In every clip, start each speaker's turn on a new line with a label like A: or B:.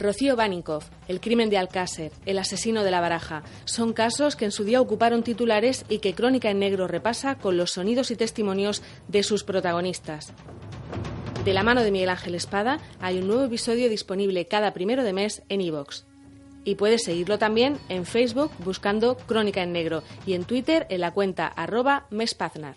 A: Rocío Baninkoff, el crimen de Alcácer, el asesino de la baraja, son casos que en su día ocuparon titulares y que Crónica en Negro repasa con los sonidos y testimonios de sus protagonistas. De la mano de Miguel Ángel Espada hay un nuevo episodio disponible cada primero de mes en iVoox. Y puedes seguirlo también en Facebook buscando Crónica en Negro y en Twitter en la cuenta arroba mespaznar.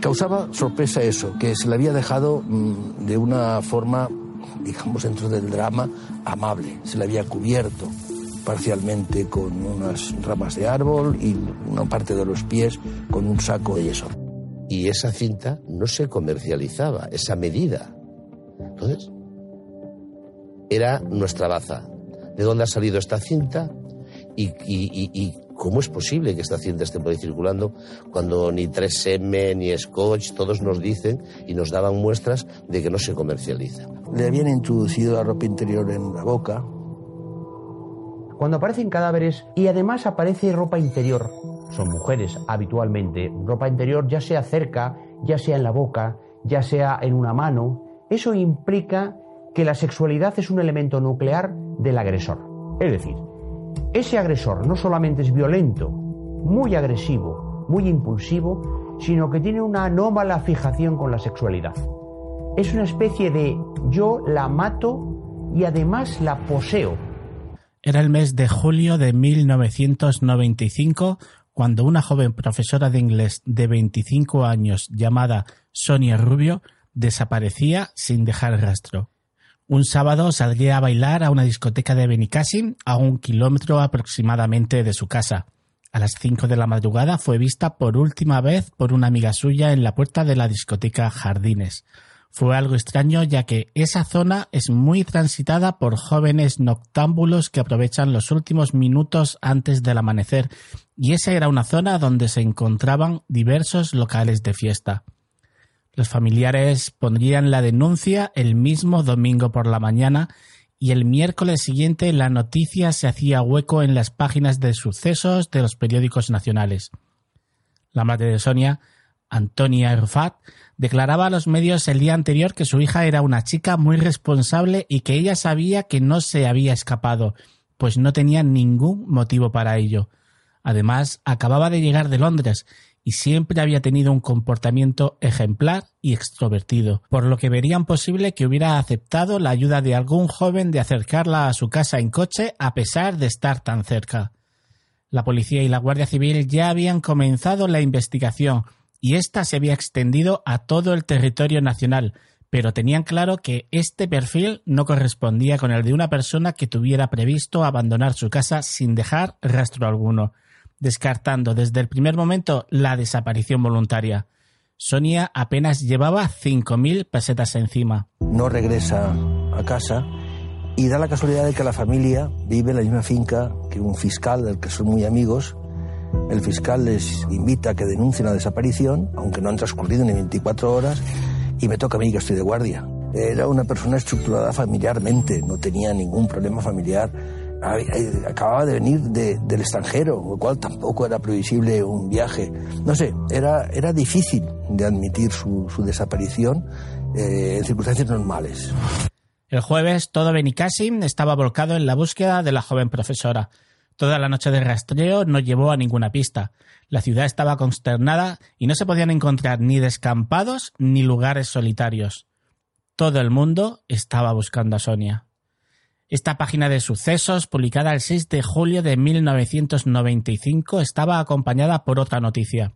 B: Causaba sorpresa eso, que se le había dejado mm, de una forma, digamos, dentro del drama, amable. Se le había cubierto parcialmente con unas ramas de árbol y una parte de los pies con un saco de yeso.
C: y esa cinta no se comercializaba, esa medida. Entonces, era nuestra baza. ¿De dónde ha salido esta cinta? ¿Y, cómo es posible que esta cinta esté por ahí circulando cuando ni 3M ni Scotch, todos nos dicen y nos daban muestras de que no se comercializa?
B: Le habían introducido la ropa interior en la boca.
D: Cuando aparecen cadáveres y además aparece ropa interior, son mujeres habitualmente, ropa interior ya sea cerca, ya sea en la boca, ya sea en una mano, eso implica que la sexualidad es un elemento nuclear del agresor. Es decir, ese agresor no solamente es violento, muy agresivo, muy impulsivo, sino que tiene una anómala fijación con la sexualidad. Es una especie de yo la mato y además la poseo,
E: Era el mes de julio de 1995 cuando una joven profesora de inglés de 25 años llamada Sonia Rubio desaparecía sin dejar rastro. Un sábado saldría a bailar a una discoteca de Benicassim a un kilómetro aproximadamente de su casa. A las 5 de la madrugada fue vista por última vez por una amiga suya en la puerta de la discoteca Jardines. Fue algo extraño ya que esa zona es muy transitada por jóvenes noctámbulos que aprovechan los últimos minutos antes del amanecer y esa era una zona donde se encontraban diversos locales de fiesta. Los familiares pondrían la denuncia el mismo domingo por la mañana y el miércoles siguiente la noticia se hacía hueco en las páginas de sucesos de los periódicos nacionales. La madre de Sonia, Antonia Rufat, declaraba a los medios el día anterior que su hija era una chica muy responsable y que ella sabía que no se había escapado, pues no tenía ningún motivo para ello. Además, acababa de llegar de Londres y siempre había tenido un comportamiento ejemplar y extrovertido, por lo que verían posible que hubiera aceptado la ayuda de algún joven de acercarla a su casa en coche a pesar de estar tan cerca. La policía y la Guardia Civil ya habían comenzado la investigación y ésta se había extendido a todo el territorio nacional, pero tenían claro que este perfil no correspondía con el de una persona que tuviera previsto abandonar su casa sin dejar rastro alguno, descartando desde el primer momento la desaparición voluntaria. Sonia apenas llevaba 5.000 pesetas encima.
B: No regresa a casa y da la casualidad de que la familia vive en la misma finca que un fiscal del que son muy amigos. El fiscal les invita a que denuncien la desaparición, aunque no han transcurrido ni 24 horas, y me toca a mí que estoy de guardia. Era una persona estructurada familiarmente, no tenía ningún problema familiar. Acababa de venir de- del extranjero, lo cual tampoco era previsible un viaje. No sé, era, era difícil de admitir su, su desaparición eh, en circunstancias normales.
E: El jueves todo Benicassim estaba volcado en la búsqueda de la joven profesora. Toda la noche de rastreo no llevó a ninguna pista. La ciudad estaba consternada y no se podían encontrar ni descampados ni lugares solitarios. Todo el mundo estaba buscando a Sonia. Esta página de sucesos, publicada el 6 de julio de 1995, estaba acompañada por otra noticia,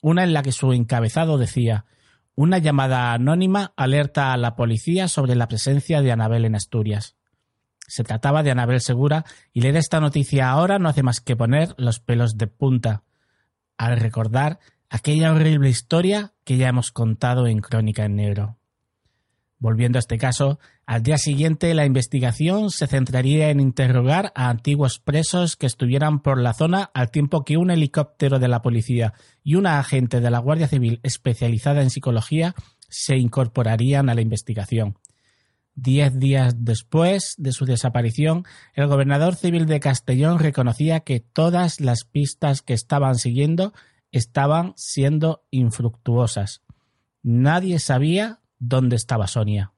E: una en la que su encabezado decía una llamada anónima alerta a la policía sobre la presencia de Anabel en Asturias. Se trataba de Anabel Segura y leer esta noticia ahora no hace más que poner los pelos de punta al recordar aquella horrible historia que ya hemos contado en Crónica en Negro. Volviendo a este caso, al día siguiente la investigación se centraría en interrogar a antiguos presos que estuvieran por la zona al tiempo que un helicóptero de la policía y una agente de la Guardia Civil especializada en psicología se incorporarían a la investigación. Diez días después de su desaparición, el gobernador civil de Castellón reconocía que todas las pistas que estaban siguiendo estaban siendo infructuosas. Nadie sabía dónde estaba Sonia.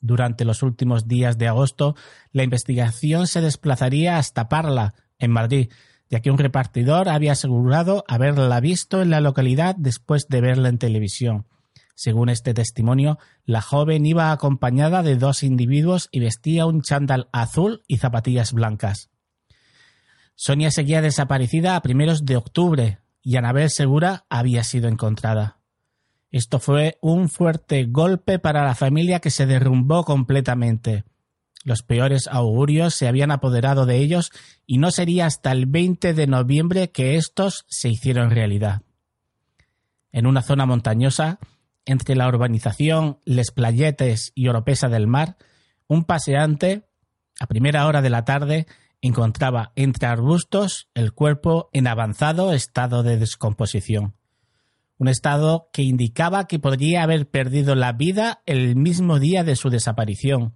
E: Durante los últimos días de agosto, la investigación se desplazaría hasta Parla, en Madrid, ya que un repartidor había asegurado haberla visto en la localidad después de verla en televisión. Según este testimonio, la joven iba acompañada de dos individuos y vestía un chándal azul y zapatillas blancas. Sonia seguía desaparecida a primeros de octubre y Anabel Segura había sido encontrada. Esto fue un fuerte golpe para la familia que se derrumbó completamente. Los peores augurios se habían apoderado de ellos y no sería hasta el 20 de noviembre que estos se hicieron realidad. En una zona montañosa, entre la urbanización Les Playetes y Oropesa del Mar, un paseante, a primera hora de la tarde, encontraba entre arbustos el cuerpo en avanzado estado de descomposición. Un estado que indicaba que podría haber perdido la vida el mismo día de su desaparición.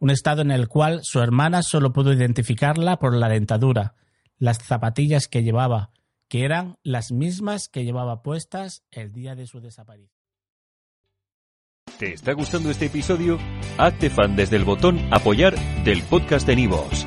E: Un estado en el cual su hermana solo pudo identificarla por la dentadura, las zapatillas que llevaba, que eran las mismas que llevaba puestas el día de su desaparición.
F: ¿Te está gustando este episodio? Hazte fan desde el botón Apoyar del podcast de Nivos.